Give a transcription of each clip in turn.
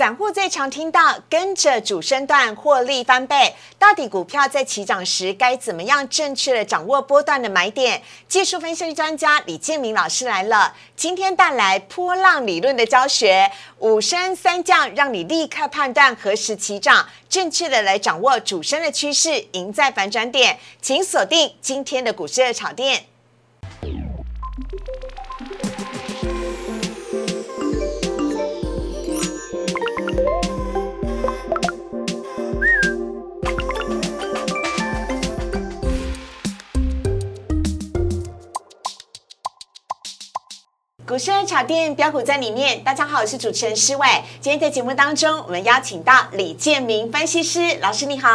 散户最常听到跟着主升段获利翻倍，到底股票在起涨时该怎么样正确的掌握波段的买点？技术分析专家李建明老师来了，今天带来波浪理论的教学，五升三降，让你立刻判断何时起涨，正确的来掌握主升的趋势，赢在反转点。请锁定今天的股市热炒店。股市茶店标股在里面，大家好，我是主持人施伟。今天在节目当中，我们邀请到李建明分析师老师，你好。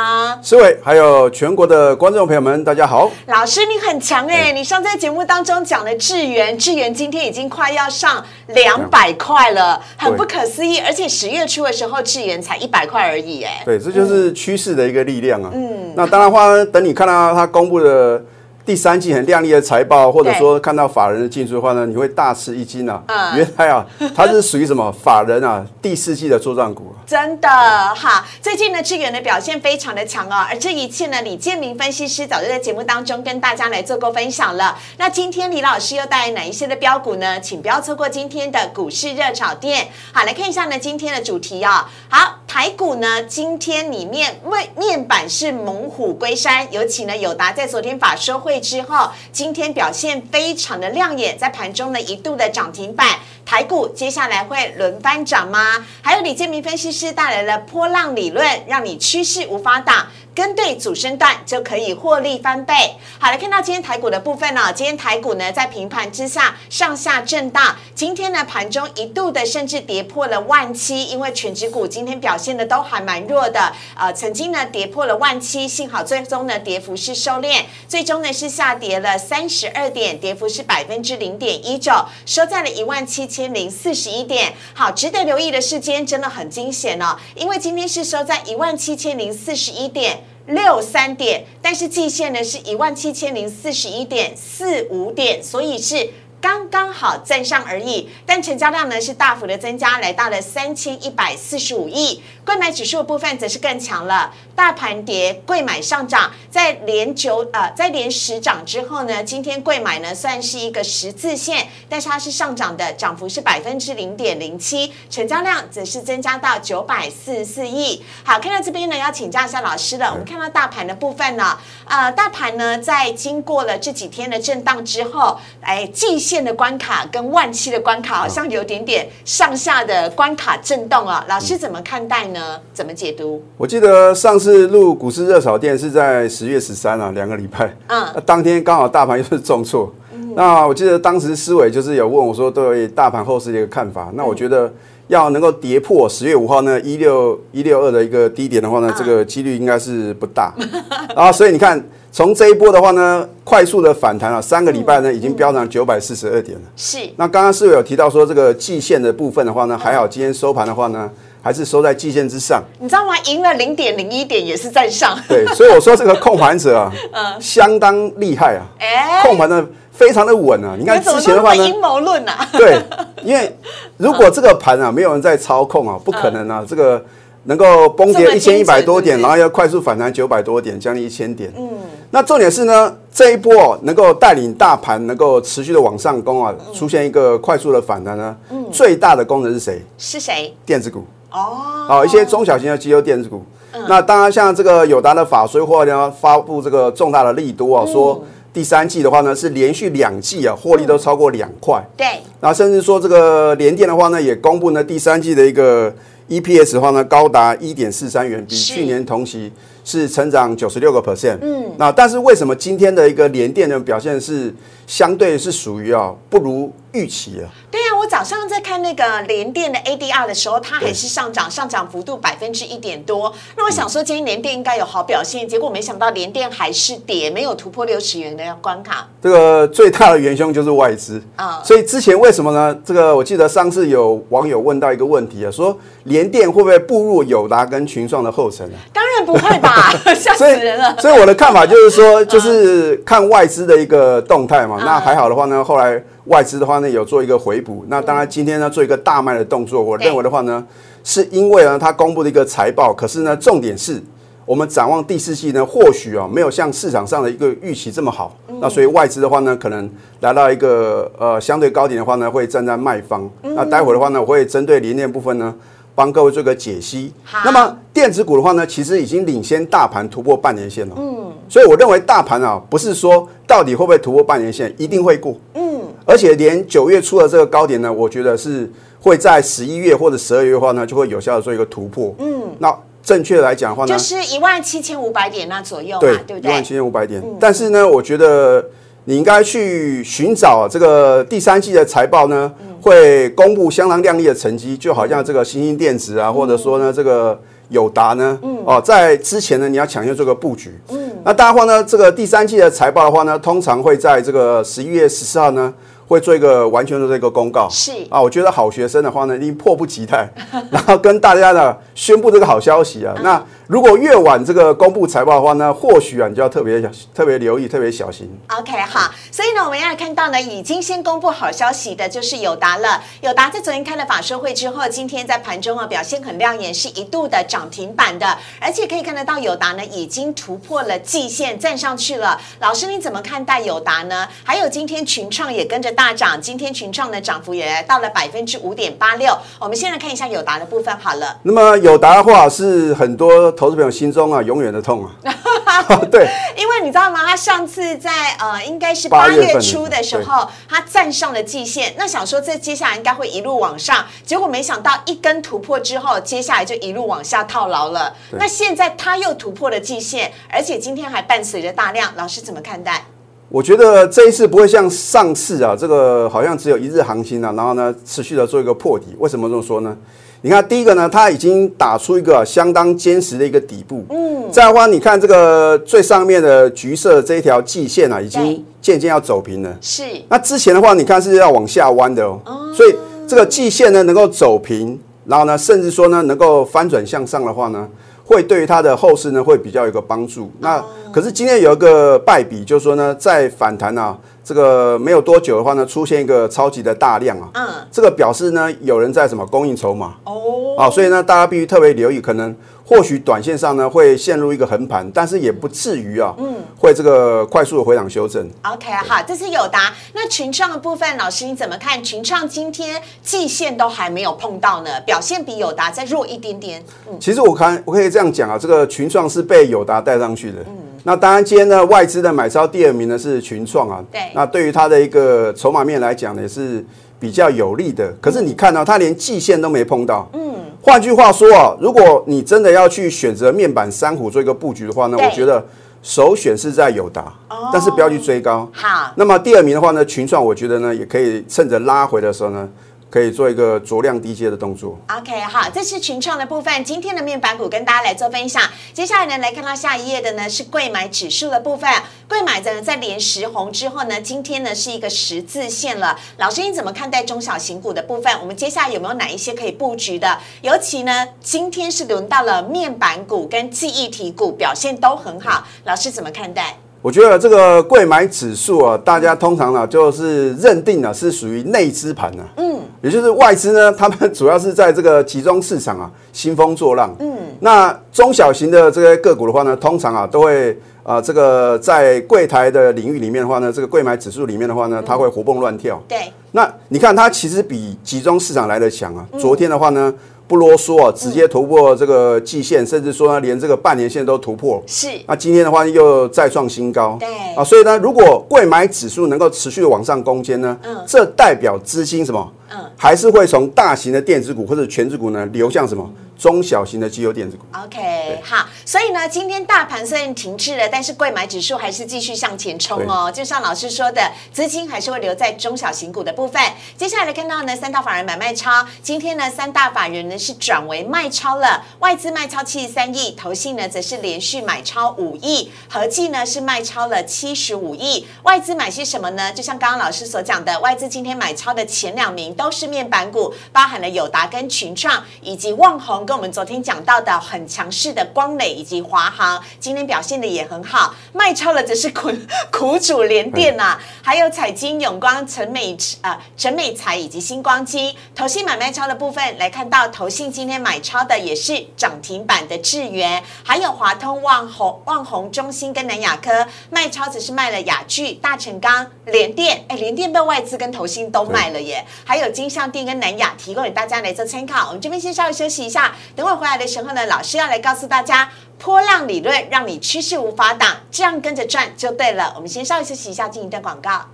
施伟，还有全国的观众朋友们，大家好。老师，你很强哎！你上在节目当中讲的智源，智源今天已经快要上两百块了，很不可思议。而且十月初的时候，智源才一百块而已哎。对，这就是趋势的一个力量啊。嗯。那当然话，等你看到他公布的。第三季很亮丽的财报，或者说看到法人的进出的话呢，你会大吃一惊啊！原来啊，它是属于什么法人啊？第四季的作战股。真的哈，最近呢，智远的表现非常的强哦。而这一切呢，李建明分析师早就在节目当中跟大家来做过分享了。那今天李老师又带来哪一些的标股呢？请不要错过今天的股市热炒店。好，来看一下呢，今天的主题啊。好，台股呢，今天里面面面板是猛虎归山，尤其呢，友达在昨天法说会。之后，今天表现非常的亮眼，在盘中呢一度的涨停板，台股接下来会轮番涨吗？还有李建明分析师带来了波浪理论，让你趋势无法挡。跟对主升段就可以获利翻倍。好，来看到今天台股的部分呢，今天台股呢在平盘之下上下震荡。今天呢盘中一度的甚至跌破了万七，因为全指股今天表现的都还蛮弱的。呃，曾经呢跌破了万七，幸好最终呢跌幅是收敛，最终呢是下跌了三十二点，跌幅是百分之零点一九，收在了一万七千零四十一点。好，值得留意的时间真的很惊险哦，因为今天是收在一万七千零四十一点。六三点，但是季线呢是一万七千零四十一点四五点，所以是。刚刚好站上而已，但成交量呢是大幅的增加，来到了三千一百四十五亿。贵买指数的部分则是更强了，大盘跌，贵买上涨，在连九呃在连十涨之后呢，今天贵买呢算是一个十字线，但是它是上涨的，涨幅是百分之零点零七，成交量则是增加到九百四十四亿。好，看到这边呢，要请教一下老师了。我们看到大盘的部分呢，呃，大盘呢在经过了这几天的震荡之后，哎，季线。的关卡跟万期的关卡好像有点点上下的关卡震动啊，老师怎么看待呢？怎么解读？我记得上次录股市热炒店是在十月十三啊，两个礼拜，嗯，当天刚好大盘又是重挫，那我记得当时思伟就是有问我说对大盘后市的一个看法，那我觉得要能够跌破十月五号呢一六一六二的一个低点的话呢，这个几率应该是不大，啊，所以你看。从这一波的话呢，快速的反弹了，三个礼拜呢，已经飙涨九百四十二点了。是。那刚刚是有提到说这个季线的部分的话呢，还好今天收盘的话呢，还是收在季线之上。你知道吗？赢了零点零一点也是在上。对，所以我说这个控盘者啊，嗯，相当厉害啊。哎。控盘的非常的稳啊。你看之前的话呢，阴谋论啊。对，因为如果这个盘啊，没有人在操控啊，不可能啊，这个。能够崩跌一千一百多点，然后要快速反弹九百多点，将近一千点。嗯，那重点是呢，这一波能够带领大盘能够持续的往上攻啊，出现一个快速的反弹呢。嗯，最大的功能是谁？是谁？电子股。哦，好，一些中小型的机构电子股。那当然，像这个友达的法税或呢发布这个重大的利多啊，说第三季的话呢是连续两季啊获利都超过两块。对。那甚至说这个联电的话呢，也公布呢第三季的一个。EPS 的话呢，高达一点四三元，比去年同期是成长九十六个 percent。嗯，那但是为什么今天的一个联电的表现是相对是属于啊不如预期啊？对呀，我早上在看那个联电的 ADR 的时候，它还是上涨，上涨幅度百分之一点多。那我想说，今天联电应该有好表现，结果没想到联电还是跌，没有突破六十元的关卡。这个最大的元凶就是外资啊，所以之前为什么呢？这个我记得上次有网友问到一个问题啊，说。联电会不会步入友达跟群创的后尘呢？当然不会吧，吓死人了。所以我的看法就是说，就是看外资的一个动态嘛。那还好的话呢，后来外资的话呢有做一个回补。那当然今天呢做一个大卖的动作，我认为的话呢，是因为呢它公布的一个财报，可是呢重点是。我们展望第四季呢，或许啊没有像市场上的一个预期这么好，那所以外资的话呢，可能来到一个呃相对高点的话呢，会站在卖方。那待会的话呢，我会针对零电部分呢，帮各位做个解析。那么电子股的话呢，其实已经领先大盘突破半年线了。嗯，所以我认为大盘啊，不是说到底会不会突破半年线，一定会过。嗯，而且连九月初的这个高点呢，我觉得是会在十一月或者十二月的话呢，就会有效的做一个突破。嗯，那。正确来讲的话呢，就是一万七千五百点那左右嘛，对不对？一万七千五百点。但是呢，我觉得你应该去寻找这个第三季的财报呢，会公布相当亮丽的成绩，就好像这个新兴电子啊，或者说呢这个友达呢，哦，在之前呢你要抢先做个布局。嗯，那大家话呢，这个第三季的财报的话呢，通常会在这个十一月十四号呢。会做一个完全的这个公告，是啊，我觉得好学生的话呢，一定迫不及待，然后跟大家呢宣布这个好消息啊，那。如果越晚这个公布财报的话呢，或许啊你就要特别小、特别留意、特别小心。OK，好，所以呢，我们要看到呢，已经先公布好消息的就是友达了。友达在昨天开了法说会之后，今天在盘中啊表现很亮眼，是一度的涨停板的，而且可以看得到友达呢已经突破了季线，站上去了。老师你怎么看待友达呢？还有今天群创也跟着大涨，今天群创的涨幅也来到了百分之五点八六。我们先来看一下友达的部分好了。那么友达的话是很多。投资朋友心中啊，永远的痛啊！对，因为你知道吗？他上次在呃，应该是八月初的时候，他站上了季线。那想说这接下来应该会一路往上，结果没想到一根突破之后，接下来就一路往下套牢了。那现在他又突破了季线，而且今天还伴随着大量，老师怎么看待？我觉得这一次不会像上次啊，这个好像只有一日行情啊，然后呢持续的做一个破底。为什么这么说呢？你看，第一个呢，它已经打出一个相当坚实的一个底部。嗯。再的话，你看这个最上面的橘色这一条季线啊，已经渐渐要走平了。是。那之前的话，你看是要往下弯的哦。哦。所以这个季线呢，能够走平，然后呢，甚至说呢，能够翻转向上的话呢，会对于它的后市呢，会比较有个帮助。那可是今天有一个败笔，就是说呢，在反弹啊。这个没有多久的话呢，出现一个超级的大量啊，嗯，这个表示呢有人在什么供应筹码哦，啊，所以呢大家必须特别留意，可能或许短线上呢会陷入一个横盘，但是也不至于啊，嗯，会这个快速的回档修正。OK，好，这是有答。那群创的部分，老师你怎么看？群创今天季线都还没有碰到呢，表现比友达再弱一点点。嗯，其实我看我可以这样讲啊，这个群创是被友达带上去的。嗯。那当然，今天呢，外资的买超第二名呢是群创啊。对。那对于它的一个筹码面来讲呢，也是比较有利的。可是你看到它连季线都没碰到。嗯。换句话说啊，如果你真的要去选择面板三虎做一个布局的话呢，我觉得首选是在友达，但是不要去追高。好。那么第二名的话呢，群创，我觉得呢也可以趁着拉回的时候呢。可以做一个着量低阶的动作。OK，好，这是群创的部分。今天的面板股跟大家来做分享。接下来呢，来看到下一页的呢是贵买指数的部分。贵买的在连十红之后呢，今天呢是一个十字线了。老师，你怎么看待中小型股的部分？我们接下来有没有哪一些可以布局的？尤其呢，今天是轮到了面板股跟记忆体股表现都很好。老师怎么看待？我觉得这个贵买指数啊，大家通常呢就是认定呢是属于内资盘呢，嗯，也就是外资呢，他们主要是在这个集中市场啊兴风作浪，嗯，那中小型的这些个股的话呢，通常啊都会啊这个在柜台的领域里面的话呢，这个贵买指数里面的话呢，它会活蹦乱跳，对，那你看它其实比集中市场来的强啊，昨天的话呢。不啰嗦啊，直接突破这个季线，甚至说连这个半年线都突破。是。那今天的话又再创新高。对。啊，所以呢，如果贵买指数能够持续的往上攻坚呢，嗯，这代表资金什么？嗯，还是会从大型的电子股或者全指股呢流向什么？中小型的机油电子股，OK，好，所以呢，今天大盘虽然停滞了，但是贵买指数还是继续向前冲哦。就像老师说的，资金还是会留在中小型股的部分。接下来看到呢，三大法人买卖超，今天呢，三大法人呢是转为卖超了，外资卖超七十三亿，投信呢则是连续买超五亿，合计呢是卖超了七十五亿。外资买些什么呢？就像刚刚老师所讲的，外资今天买超的前两名都是面板股，包含了友达跟群创，以及旺宏，跟我们昨天讲到的很强势的光磊以及华航，今天表现的也很好。卖超了则是苦 苦主联电呐，还有彩金、永光、陈美呃陈美财以及星光金。投信买卖超的部分来看到，投信今天买超的也是涨停板的智源，还有华通、旺宏、旺宏、中心跟南亚科。卖超只是卖了雅聚、大成钢、联电，哎，联电被外资跟投信都卖了耶。还有金相电跟南亚提供给大家来做参考。我们这边先稍微休息一下，等会回来的时候呢，老师要来告诉大家。波浪理论让你趋势无法挡，这样跟着转就对了。我们先稍微休息一下，进一段广告。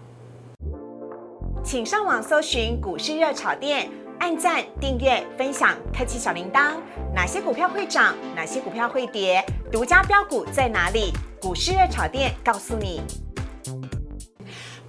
请上网搜寻股市热炒店，按赞、订阅、分享，开启小铃铛。哪些股票会涨？哪些股票会跌？独家标股在哪里？股市热炒店告诉你。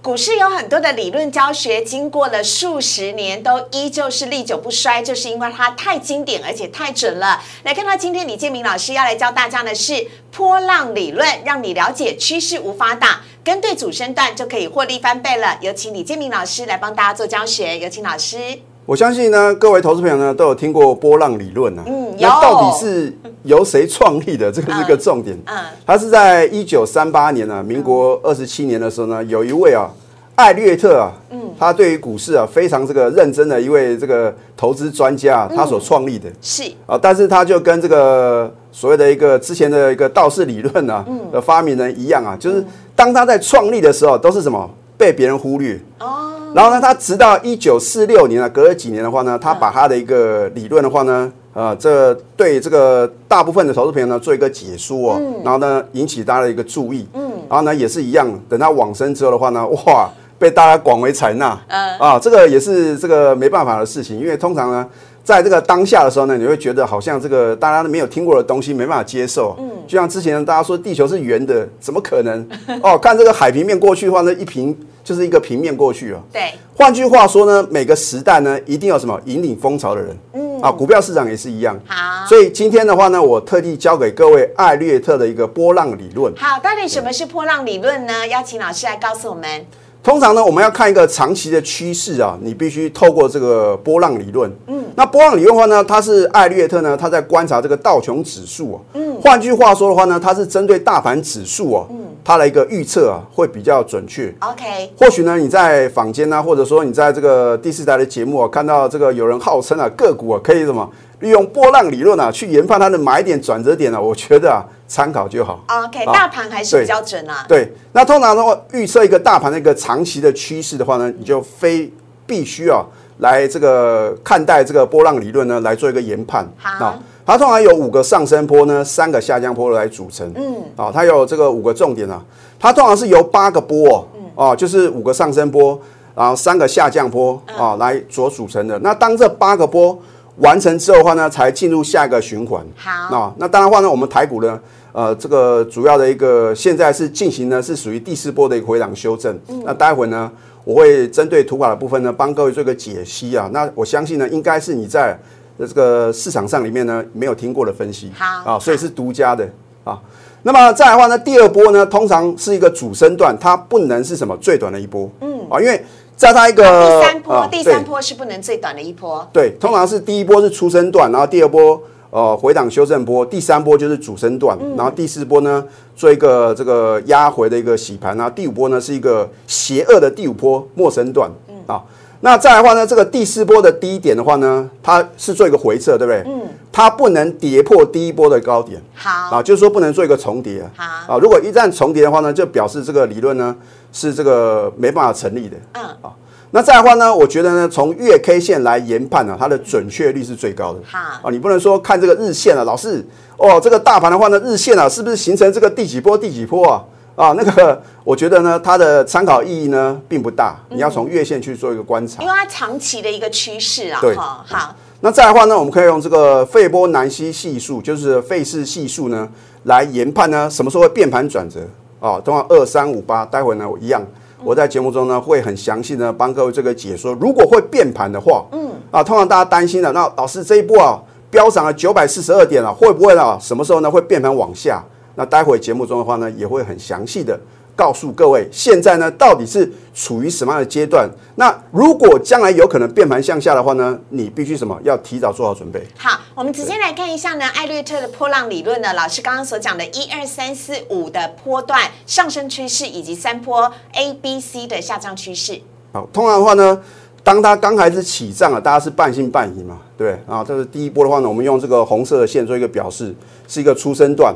股市有很多的理论教学，经过了数十年都依旧是历久不衰，就是因为它太经典而且太准了。来看到今天李建明老师要来教大家的是波浪理论，让你了解趋势无法打，跟对主升段就可以获利翻倍了。有请李建明老师来帮大家做教学，有请老师。我相信呢，各位投资朋友呢都有听过波浪理论呢。嗯，那到底是由谁创立的？这个是个重点。嗯，它是在一九三八年呢，民国二十七年的时候呢，有一位啊，艾略特啊，嗯，他对于股市啊非常这个认真的一位这个投资专家，他所创立的。是啊，但是他就跟这个所谓的一个之前的一个道氏理论呢的发明人一样啊，就是当他在创立的时候，都是什么被别人忽略。哦。然后呢，他直到一九四六年啊，隔了几年的话呢，他把他的一个理论的话呢，呃，这对这个大部分的投资朋友呢做一个解说哦，然后呢引起大家的一个注意，嗯，然后呢也是一样，等他往生之后的话呢，哇，被大家广为采纳，嗯啊，这个也是这个没办法的事情，因为通常呢，在这个当下的时候呢，你会觉得好像这个大家都没有听过的东西，没办法接受，嗯，就像之前大家说地球是圆的，怎么可能？哦，看这个海平面过去的话呢，一平。就是一个平面过去啊。对，换句话说呢，每个时代呢，一定有什么引领风潮的人。嗯啊，股票市场也是一样。好，所以今天的话呢，我特地教给各位艾略特的一个波浪理论。好，到底什么是波浪理论呢？邀请老师来告诉我们。通常呢，我们要看一个长期的趋势啊，你必须透过这个波浪理论。嗯，那波浪理论的话呢，它是艾略特呢，他在观察这个道琼指数啊。嗯，换句话说的话呢，它是针对大盘指数哦，嗯，它的一个预测啊，会比较准确。OK，或许呢，你在坊间呢，或者说你在这个第四台的节目啊，看到这个有人号称啊，个股啊可以什么？利用波浪理论啊，去研判它的买点、转折点呢？我觉得啊，参考就好。OK，大盘还是比较准啊。对，那通常的话，预测一个大盘的一个长期的趋势的话呢，你就非必须啊，来这个看待这个波浪理论呢，来做一个研判。好，它通常有五个上升坡呢，三个下降坡来组成。嗯，啊，它有这个五个重点啊，它通常是由八个波哦，就是五个上升波，然后三个下降波啊，来所组成的。那当这八个波。完成之后的话呢，才进入下一个循环。好，那那当然话呢，我们台股呢，呃，这个主要的一个现在是进行呢，是属于第四波的一个回档修正。那待会呢，我会针对图卡的部分呢，帮各位做一个解析啊。那我相信呢，应该是你在这个市场上里面呢，没有听过的分析。好，啊，所以是独家的啊。那么再来的话呢，第二波呢，通常是一个主升段，它不能是什么最短的一波。嗯，啊，因为。在它一个第三波，第三波是不能最短的一波。对，通常是第一波是出升段，然后第二波呃回档修正波，第三波就是主升段，然后第四波呢做一个这个压回的一个洗盘，然后第五波呢是一个邪恶的第五波末升段嗯啊。那再来的话呢，这个第四波的低点的话呢，它是做一个回撤，对不对？嗯。它不能跌破第一波的高点。好。啊，就是说不能做一个重叠。好。啊，如果一旦重叠的话呢，就表示这个理论呢。是这个没办法成立的，嗯啊，那再的话呢，我觉得呢，从月 K 线来研判呢，它的准确率是最高的。好啊，你不能说看这个日线啊，老是哦，这个大盘的话呢，日线啊，是不是形成这个第几波第几波啊？啊，那个我觉得呢，它的参考意义呢并不大，你要从月线去做一个观察，因为它长期的一个趋势啊。对，好。那再的话呢，我们可以用这个费波南西系数，就是费氏系数呢，来研判呢，什么时候会变盘转折。啊，通常二三五八，待会呢我一样，我在节目中呢会很详细的帮各位这个解说。如果会变盘的话，嗯，啊，通常大家担心的，那老师这一波啊飙涨了九百四十二点了，会不会啊什么时候呢会变盘往下？那待会节目中的话呢也会很详细的告诉各位，现在呢到底是处于什么样的阶段？那如果将来有可能变盘向下的话呢，你必须什么？要提早做好准备。好，我们直接来看一下呢，艾略特的波浪理论呢，老师刚刚所讲的一二三四五的波段上升趋势，以及三波 A、B、C 的下降趋势。好，通常的话呢，当它刚开始起涨啊，大家是半信半疑嘛，对啊，这是第一波的话呢，我们用这个红色的线做一个表示，是一个出生段。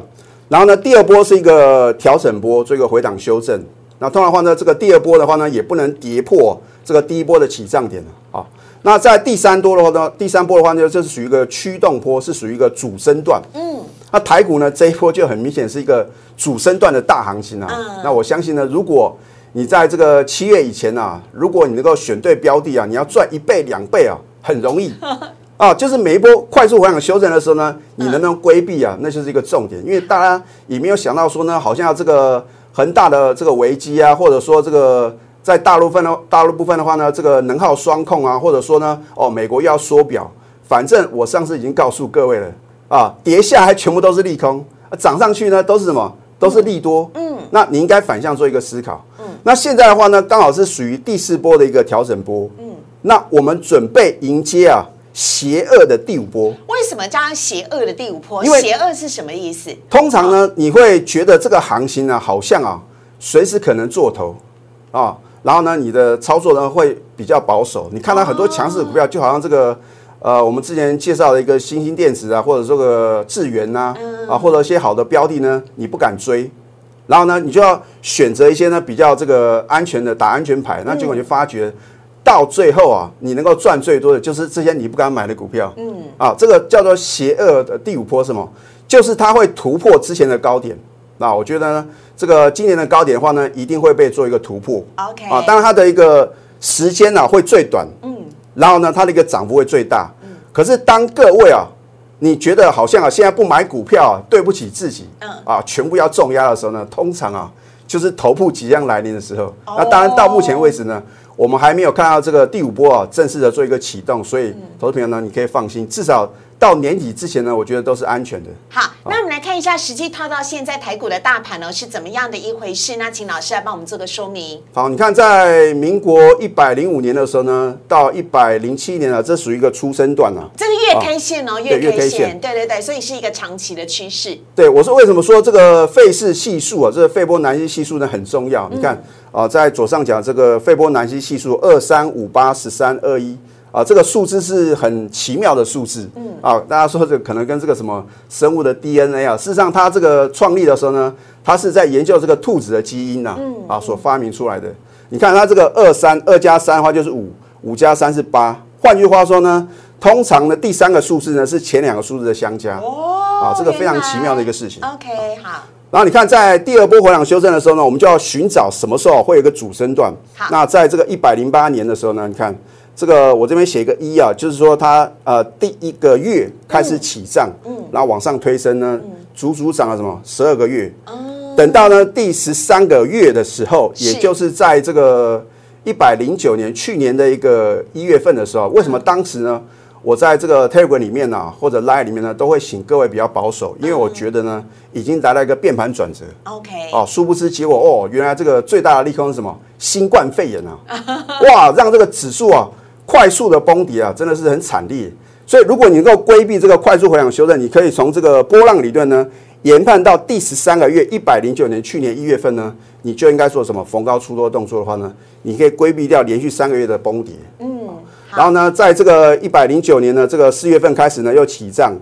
然后呢，第二波是一个调整波，做一个回档修正。那通常话呢，这个第二波的话呢，也不能跌破这个第一波的起涨点啊。那在第三波的话呢，第三波的话呢，这是属于一个驱动波，是属于一个主升段。嗯。那台股呢，这一波就很明显是一个主升段的大行情啊。嗯。那我相信呢，如果你在这个七月以前啊，如果你能够选对标的啊，你要赚一倍两倍啊，很容易。啊，就是每一波快速回档修正的时候呢，你能不能规避啊？那就是一个重点，因为大家也没有想到说呢，好像这个恒大的这个危机啊，或者说这个在大陆分的大陆部分的话呢，这个能耗双控啊，或者说呢，哦，美国要缩表，反正我上次已经告诉各位了啊，跌下来全部都是利空，涨上去呢都是什么？都是利多。嗯，那你应该反向做一个思考。嗯，那现在的话呢，刚好是属于第四波的一个调整波。嗯，那我们准备迎接啊。邪恶的第五波，为什么叫邪恶的第五波？因为邪恶是什么意思？通常呢，你会觉得这个行情呢，好像啊，随时可能做头啊，然后呢，你的操作呢会比较保守。你看到很多强势股票，就好像这个呃，我们之前介绍的一个新兴电子啊，或者这个智源呐，啊，或者一些好的标的呢，你不敢追，然后呢，你就要选择一些呢比较这个安全的打安全牌，那结果你就发觉。到最后啊，你能够赚最多的就是这些你不敢买的股票。嗯，啊，这个叫做邪恶的第五波什么？就是它会突破之前的高点。那我觉得呢，这个今年的高点的话呢，一定会被做一个突破。OK，啊，当然它的一个时间呢会最短。嗯，然后呢，它的一个涨幅会最大。嗯，可是当各位啊，你觉得好像啊，现在不买股票对不起自己。嗯，啊，全部要重压的时候呢，通常啊，就是头部即将来临的时候。那当然到目前为止呢。我们还没有看到这个第五波啊，正式的做一个启动，所以投资朋友呢，你可以放心，至少到年底之前呢，我觉得都是安全的。好，那我们来看一下实际套到现在台股的大盘呢是怎么样的一回事？那请老师来帮我们做个说明。好，你看在民国一百零五年的时候呢，到一百零七年啊，这属于一个出生段啊。这个月 K 线哦，月 K 线，对对对，所以是一个长期的趋势。对，我说为什么说这个费氏系数啊，这个费波南西系数呢很重要？你看。啊，在左上角这个费波南西系数二三五八十三二一啊，这个数字是很奇妙的数字。嗯，啊，大家说这可能跟这个什么生物的 DNA 啊，事实上它这个创立的时候呢，它是在研究这个兔子的基因呐，啊，所发明出来的。你看它这个二三二加三的话就是五，五加三是八。换句话说呢，通常的第三个数字呢是前两个数字的相加。哦，啊，这个非常奇妙的一个事情。OK，好。然后你看，在第二波回档修正的时候呢，我们就要寻找什么时候会有一个主升段。那在这个一百零八年的时候呢，你看这个我这边写一个一啊，就是说它呃第一个月开始起涨，嗯，然后往上推升呢，足足涨了什么十二个月。等到呢第十三个月的时候，也就是在这个一百零九年去年的一个一月份的时候，为什么当时呢？我在这个 Telegram 里面呢，或者 Line 里面呢，都会请各位比较保守，因为我觉得呢，已经来了一个变盘转折。OK，哦，殊不知结果哦，原来这个最大的利空是什么？新冠肺炎啊！哇，让这个指数啊快速的崩跌啊，真的是很惨烈。所以如果你能够规避这个快速回档修正，你可以从这个波浪理论呢研判到第十三个月，一百零九年去年一月份呢，你就应该做什么逢高出多动作的话呢，你可以规避掉连续三个月的崩跌。嗯。然后呢，在这个一百零九年呢，这个四月份开始呢又起涨，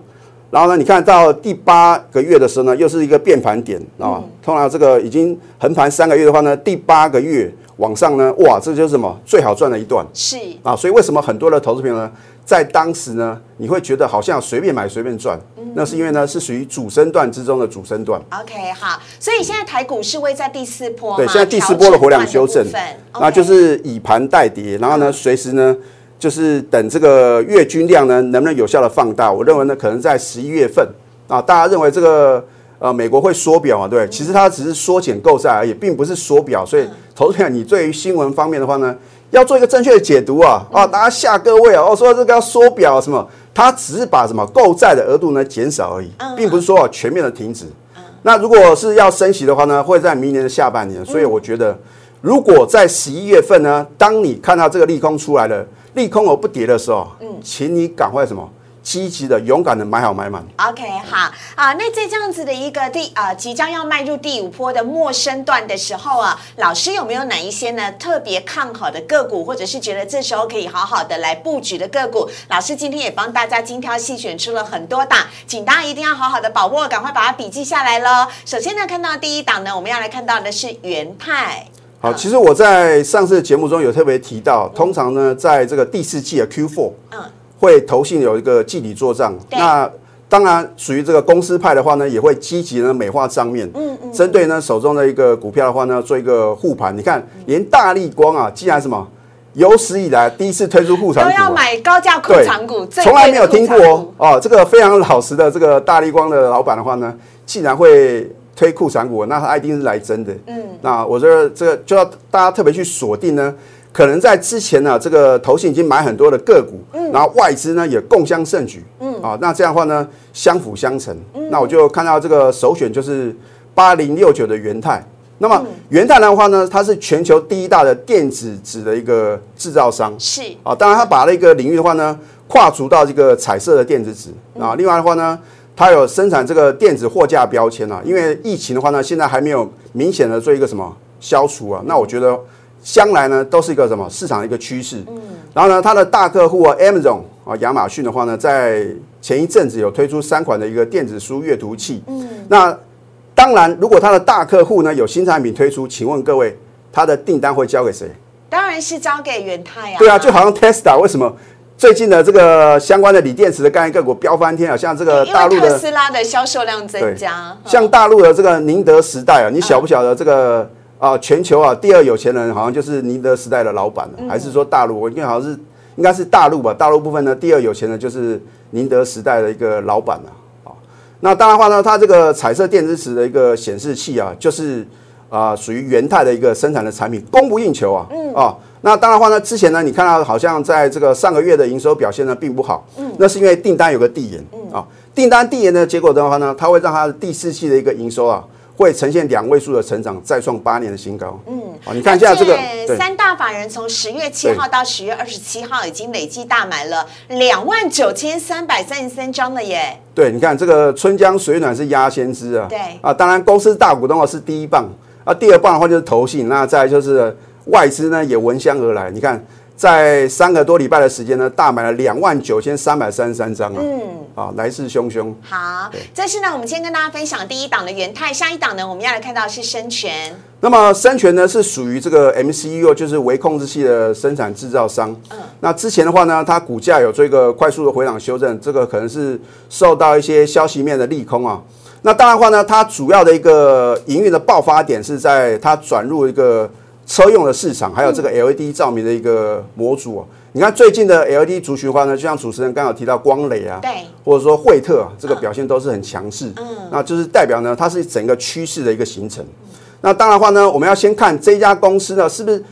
然后呢，你看到第八个月的时候呢，又是一个变盘点啊。通常这个已经横盘三个月的话呢，第八个月往上呢，哇，这就是什么最好赚的一段。是啊，所以为什么很多的投资朋友呢，在当时呢，你会觉得好像随便买随便赚？那是因为呢，是属于主升段之中的主升段。OK，好，所以现在台股是位在第四波，对，现在第四波的回量修正，那就是以盘代跌，然后呢，随时呢。就是等这个月均量呢，能不能有效的放大？我认为呢，可能在十一月份啊，大家认为这个呃美国会缩表啊，对，其实它只是缩减购债而已，并不是缩表。所以投资者，你对于新闻方面的话呢，要做一个正确的解读啊啊！大家下各位啊，我说这个要缩表什么？它只是把什么购债的额度呢减少而已，并不是说全面的停止。那如果是要升息的话呢，会在明年的下半年。所以我觉得，如果在十一月份呢，当你看到这个利空出来了，利空而不跌的时候，嗯，请你赶快什么？积极的、勇敢的买好买满。OK，好啊。那在这样子的一个第啊即将要迈入第五波的陌生段的时候啊，老师有没有哪一些呢特别看好的个股，或者是觉得这时候可以好好的来布局的个股？老师今天也帮大家精挑细选出了很多档，请大家一定要好好的把握，赶快把它笔记下来喽。首先呢，看到第一档呢，我们要来看到的是元泰。好，其实我在上次的节目中有特别提到，通常呢，在这个第四季的 Q4，嗯。会投信有一个季底做账，那当然属于这个公司派的话呢，也会积极的美化账面，嗯嗯，针对呢手中的一个股票的话呢，做一个护盘。你看，连大力光啊，既然什么有史以来第一次推出护盘股，都要买高价库藏股，从来没有听过哦。哦，这个非常老实的这个大力光的老板的话呢，竟然会推库藏股，那他一定是来真的。嗯，那我觉得这个就要大家特别去锁定呢。可能在之前呢，这个投信已经买很多的个股，嗯，然后外资呢也共襄盛举，嗯，啊，那这样的话呢，相辅相成，嗯，那我就看到这个首选就是八零六九的元泰，那么元泰的话呢，它是全球第一大的电子纸的一个制造商，是。啊，当然它把那个领域的话呢，跨足到这个彩色的电子纸。啊，另外的话呢，它有生产这个电子货架标签啊，因为疫情的话呢，现在还没有明显的做一个什么消除啊，那我觉得。将来呢，都是一个什么市场的一个趋势。嗯，然后呢，它的大客户啊，Amazon 啊，亚马逊的话呢，在前一阵子有推出三款的一个电子书阅读器。嗯，那当然，如果它的大客户呢有新产品推出，请问各位，它的订单会交给谁？当然是交给元泰啊。对啊，就好像 Tesla 为什么最近的这个相关的锂电池的概念个股飙翻天啊？像这个大陆的特斯拉的销售量增加，像大陆的这个宁德时代啊，你晓不晓得这个？啊，全球啊，第二有钱人好像就是宁德时代的老板了，还是说大陆？我应该好像是应该是大陆吧。大陆部分呢，第二有钱的就是宁德时代的一个老板了。啊，那当然话呢，它这个彩色电子池的一个显示器啊，就是啊属于元泰的一个生产的产品，供不应求啊。嗯。啊，那当然话呢，之前呢，你看到好像在这个上个月的营收表现呢并不好。嗯。那是因为订单有个递延。嗯。啊，订单递延的结果的话呢，它会让它的第四季的一个营收啊。会呈现两位数的成长，再创八年的新高。嗯，好，你看一下这个三大法人从十月七号到十月二十七号，已经累计大买了两万九千三百三十三张了耶。对，你看这个春江水暖是鸭先知啊。对啊，当然公司大股东啊是第一棒啊，第二棒的话就是投信，那再就是外资呢也闻香而来。你看。在三个多礼拜的时间呢，大买了两万九千三百三十三张啊！嗯，啊，来势汹汹。好，这是呢，我们今天跟大家分享第一档的元泰，下一档呢，我们要来看到是深全。那么深全呢，是属于这个 MCU，就是微控制器的生产制造商。嗯，那之前的话呢，它股价有做一个快速的回档修正，这个可能是受到一些消息面的利空啊。那当然话呢，它主要的一个营运的爆发点是在它转入一个。车用的市场，还有这个 LED 照明的一个模组啊，你看最近的 LED 族群化呢，就像主持人刚好提到光磊啊，对，或者说惠特啊，这个表现都是很强势，嗯，那就是代表呢，它是整个趋势的一个形成。那当然话呢，我们要先看这家公司呢，是不是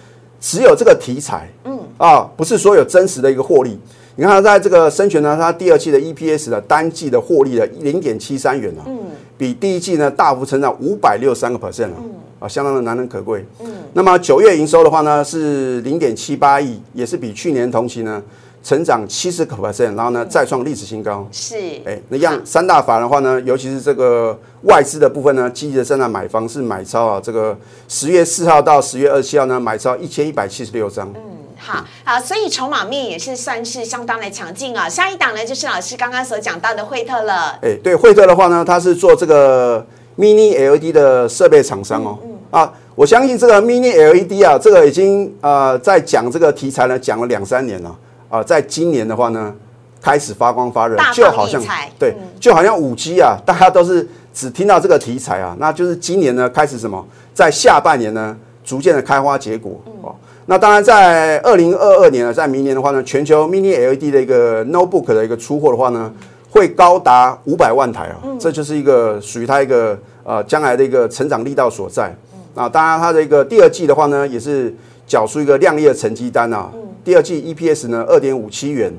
只有这个题材，嗯，啊，不是说有真实的一个获利。你看它在这个生全呢，它第二季的 EPS 的单季的获利的零点七三元啊，嗯，比第一季呢大幅成长五百六十三个 percent 啊。啊，相当的难能可贵。嗯，那么九月营收的话呢，是零点七八亿，也是比去年同期呢成长七十个 percent，然后呢再创历史新高。是，哎，那样三大法的话呢，尤其是这个外资的部分呢，积极的在那买方是买超啊，这个十月四号到十月二十七号呢，买超一千一百七十六张。嗯，好，好，所以筹码面也是算是相当的强劲啊。下一档呢，就是老师刚刚所讲到的惠特了。哎，对，惠特的话呢，它是做这个 mini LED 的设备厂商哦。啊，我相信这个 Mini LED 啊，这个已经呃在讲这个题材呢，讲了两三年了啊，在今年的话呢，开始发光发热，就好像对，就好像五 G 啊，大家都是只听到这个题材啊，那就是今年呢开始什么，在下半年呢逐渐的开花结果哦。那当然在二零二二年呢，在明年的话呢，全球 Mini LED 的一个 Notebook 的一个出货的话呢，会高达五百万台啊，这就是一个属于它一个呃将来的一个成长力道所在。啊，当然，它的一个第二季的话呢，也是缴出一个亮丽的成绩单啊。第二季 EPS 呢，二点五七元，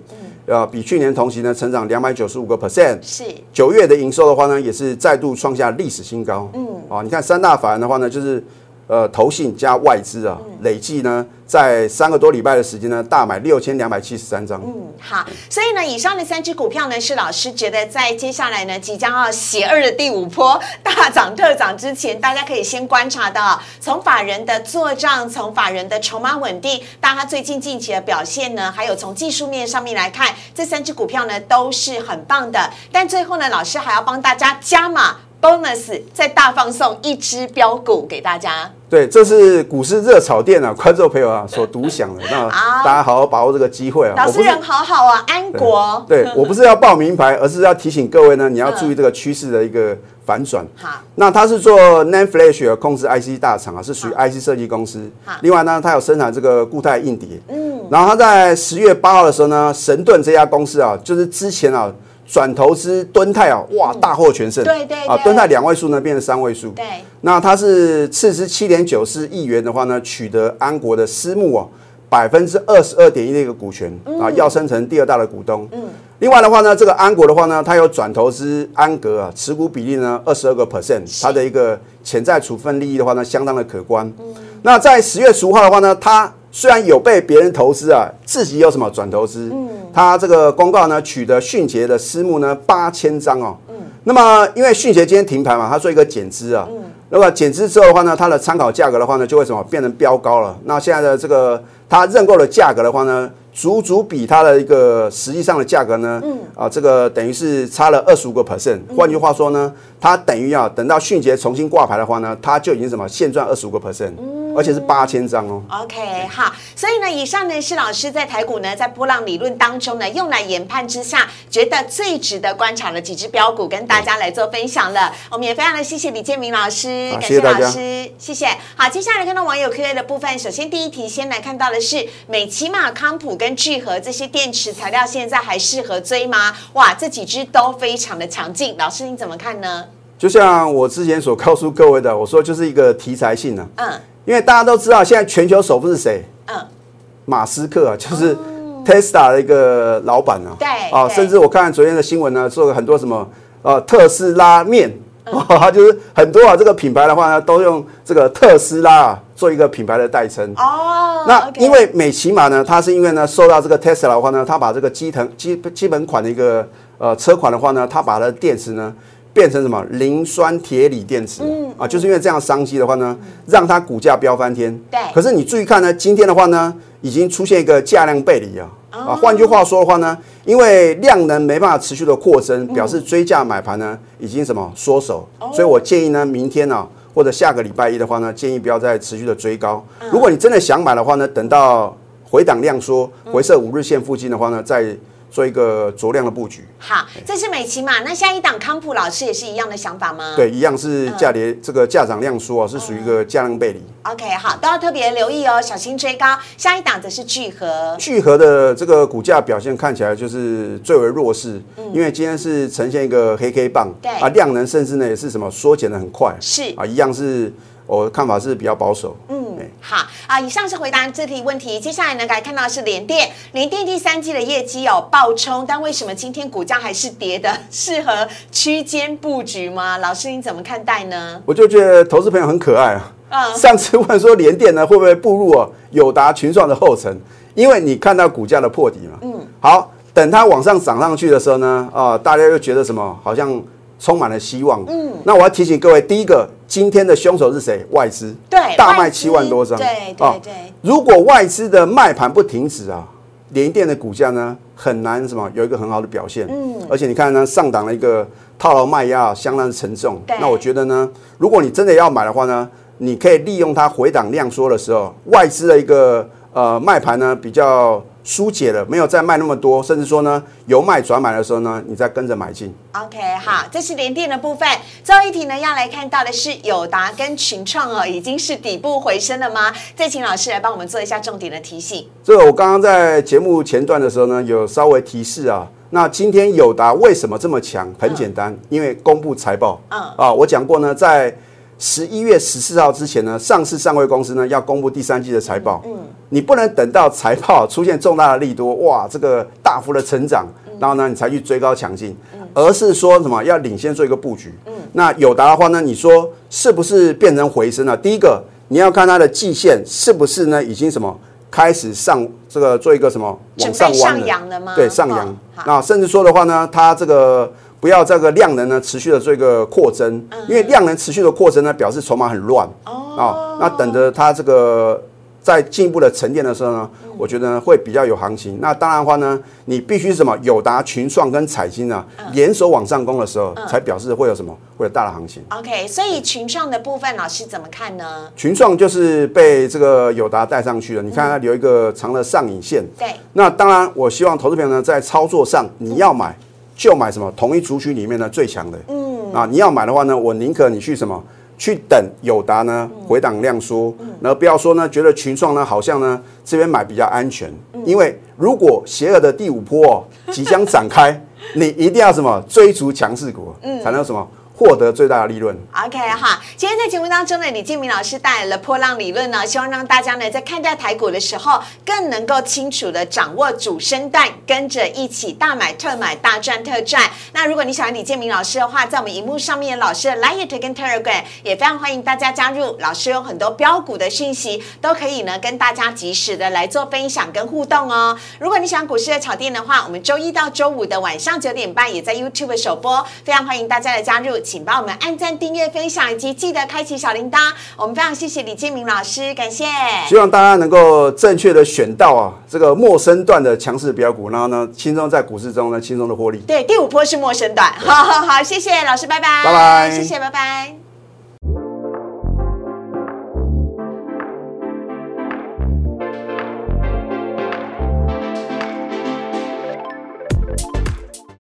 呃，比去年同期呢成长两百九十五个 percent。是九月的营收的话呢，也是再度创下历史新高。嗯，啊，你看三大法人的话呢，就是呃投信加外资啊，累计呢。在三个多礼拜的时间呢，大买六千两百七十三张。嗯，好，所以呢，以上的三只股票呢，是老师觉得在接下来呢，即将要邪二的第五波 大涨特涨之前，大家可以先观察到，从法人的做账，从法人的筹码稳定，大家最近近期的表现呢，还有从技术面上面来看，这三只股票呢都是很棒的。但最后呢，老师还要帮大家加码 bonus，再大放送一只标股给大家。对，这是股市热炒店啊，观众朋友啊所独享的，那 大家好好把握这个机会啊。老师人好好啊，安国。对 我不是要报名牌，而是要提醒各位呢，你要注意这个趋势的一个反转。好，那它是做 NAND Flash 控制 IC 大厂啊，是属于 IC 设计公司。另外呢，它有生产这个固态硬碟。嗯。然后它在十月八号的时候呢，神盾这家公司啊，就是之前啊。转投资敦泰啊，哇，大获全胜。对对啊，敦泰两位数呢变成三位数。对，那它是斥资七点九四亿元的话呢，取得安国的私募哦百分之二十二点一的一个股权啊，要升成第二大的股东。嗯，另外的话呢，这个安国的话呢，它有转投资安格啊，持股比例呢二十二个 percent，它的一个潜在处分利益的话呢，相当的可观。嗯，那在十月十五号的话呢，它。虽然有被别人投资啊，自己有什么转投资？嗯，他这个公告呢，取得迅捷的私募呢八千张哦。嗯，那么因为迅捷今天停牌嘛，他做一个减资啊。嗯，那么减资之后的话呢，它的参考价格的话呢，就会什么变成标高了。那现在的这个它认购的价格的话呢，足足比它的一个实际上的价格呢，嗯，啊，这个等于是差了二十五个 percent。换句话说呢，它等于啊，等到迅捷重新挂牌的话呢，它就已经什么现赚二十五个 percent。而且是八千张哦。OK，好，所以呢，以上呢是老师在台股呢在波浪理论当中呢用来研判之下，觉得最值得观察的几只标股，跟大家来做分享了。我们也非常的谢谢李建明老师，感谢老师，谢谢。好，接下来看到网友 Q&A 的部分，首先第一题先来看到的是美骑马、康普跟聚合这些电池材料，现在还适合追吗？哇，这几只都非常的强劲，老师你怎么看呢？就像我之前所告诉各位的，我说就是一个题材性呢。嗯。因为大家都知道，现在全球首富是谁？嗯，马斯克啊，就是 Tesla 的一个老板啊。对啊，甚至我看昨天的新闻呢，做了很多什么呃特斯拉面，他 就是很多啊这个品牌的话呢，都用这个特斯拉做一个品牌的代称。哦，那因为美骑马呢，它是因为呢受到这个 Tesla 的话呢，它把这个基藤基基本款的一个呃车款的话呢，它把它的电池呢。变成什么磷酸铁锂电池嗯啊？就是因为这样商机的话呢，让它股价飙翻天。对。可是你注意看呢，今天的话呢，已经出现一个价量背离啊。啊。换句话说的话呢，因为量能没办法持续的扩增，表示追价买盘呢已经什么缩手。所以我建议呢，明天呢或者下个礼拜一的话呢，建议不要再持续的追高。如果你真的想买的话呢，等到回档量缩，回撤五日线附近的话呢，再。做一个酌量的布局。好，这是美琪嘛？那下一档康普老师也是一样的想法吗？对，一样是价跌，这个价涨量缩啊，是属于一个价量背离。OK，好，都要特别留意哦，小心追高。下一档则是聚合，聚合的这个股价表现看起来就是最为弱势，因为今天是呈现一个黑 K 棒，对啊，量能甚至呢也是什么缩减的很快，是啊，一样是。我的看法是比较保守。嗯，好啊，以上是回答这题问题。接下来呢，可以看到是联电，联电第三季的业绩有爆冲，但为什么今天股价还是跌的？适合区间布局吗？老师你怎么看待呢？我就觉得投资朋友很可爱啊。嗯，上次问说联电呢会不会步入啊友达群创的后尘？因为你看到股价的破底嘛。嗯，好，等它往上涨上去的时候呢，啊，大家又觉得什么？好像。充满了希望。嗯，那我要提醒各位，第一个，今天的凶手是谁？外资。对，大卖七万多张。对对对。如果外资的卖盘不停止啊，联电的股价呢很难什么有一个很好的表现。嗯。而且你看呢，上档的一个套牢卖压相当沉重。那我觉得呢，如果你真的要买的话呢，你可以利用它回档量缩的时候，外资的一个呃卖盘呢比较。疏解了，没有再卖那么多，甚至说呢，由卖转买的时候呢，你再跟着买进。OK，好，这是连电的部分。最后一题呢，要来看到的是友达跟群创哦，已经是底部回升了吗？再请老师来帮我们做一下重点的提醒。这个我刚刚在节目前段的时候呢，有稍微提示啊。那今天友达为什么这么强？很简单，因为公布财报。嗯啊，我讲过呢，在十一月十四号之前呢，上市上位公司呢要公布第三季的财报。嗯。你不能等到财报出现重大的利多，哇，这个大幅的成长，然后呢，你才去追高强劲，而是说什么要领先做一个布局。那有达的话呢，你说是不是变成回升了？第一个，你要看它的季线是不是呢，已经什么开始上这个做一个什么往上弯了？对，上扬。那甚至说的话呢，它这个不要这个量能呢持续的做一个扩增，因为量能持续的扩增呢，表示筹码很乱。哦，那等着它这个。在进一步的沉淀的时候呢，我觉得会比较有行情。那当然的话呢，你必须什么友达、群创跟彩金啊联手往上攻的时候，才表示会有什么会有大的行情。OK，所以群创的部分，老师怎么看呢？群创就是被这个友达带上去了。你看它留一个长的上影线。对。那当然，我希望投资朋友呢，在操作上你要买就买什么同一族群里面的最强的。嗯。啊，你要买的话呢，我宁可你去什么？去等友达呢回档量缩，然后不要说呢，觉得群创呢好像呢这边买比较安全，因为如果邪恶的第五波即将展开，你一定要什么？追逐强势股，才能什么。获得最大的利润。OK 哈，今天在节目当中呢，李建明老师带来了波浪理论呢，希望让大家呢在看待台股的时候，更能够清楚的掌握主升段，跟着一起大买特买，大赚特赚。那如果你喜欢李建明老师的话，在我们荧幕上面老师的 Line 跟 Telegram 也非常欢迎大家加入。老师有很多标股的讯息，都可以呢跟大家及时的来做分享跟互动哦。如果你喜欢股市的炒店的话，我们周一到周五的晚上九点半也在 YouTube 首播，非常欢迎大家的加入。请帮我们按赞、订阅、分享，以及记得开启小铃铛。我们非常谢谢李建明老师，感谢。希望大家能够正确的选到啊这个陌生段的强势标股，然后呢，轻松在股市中呢轻松的获利。对，第五波是陌生段。好好好，谢谢老师，拜拜。拜拜，谢谢，拜拜。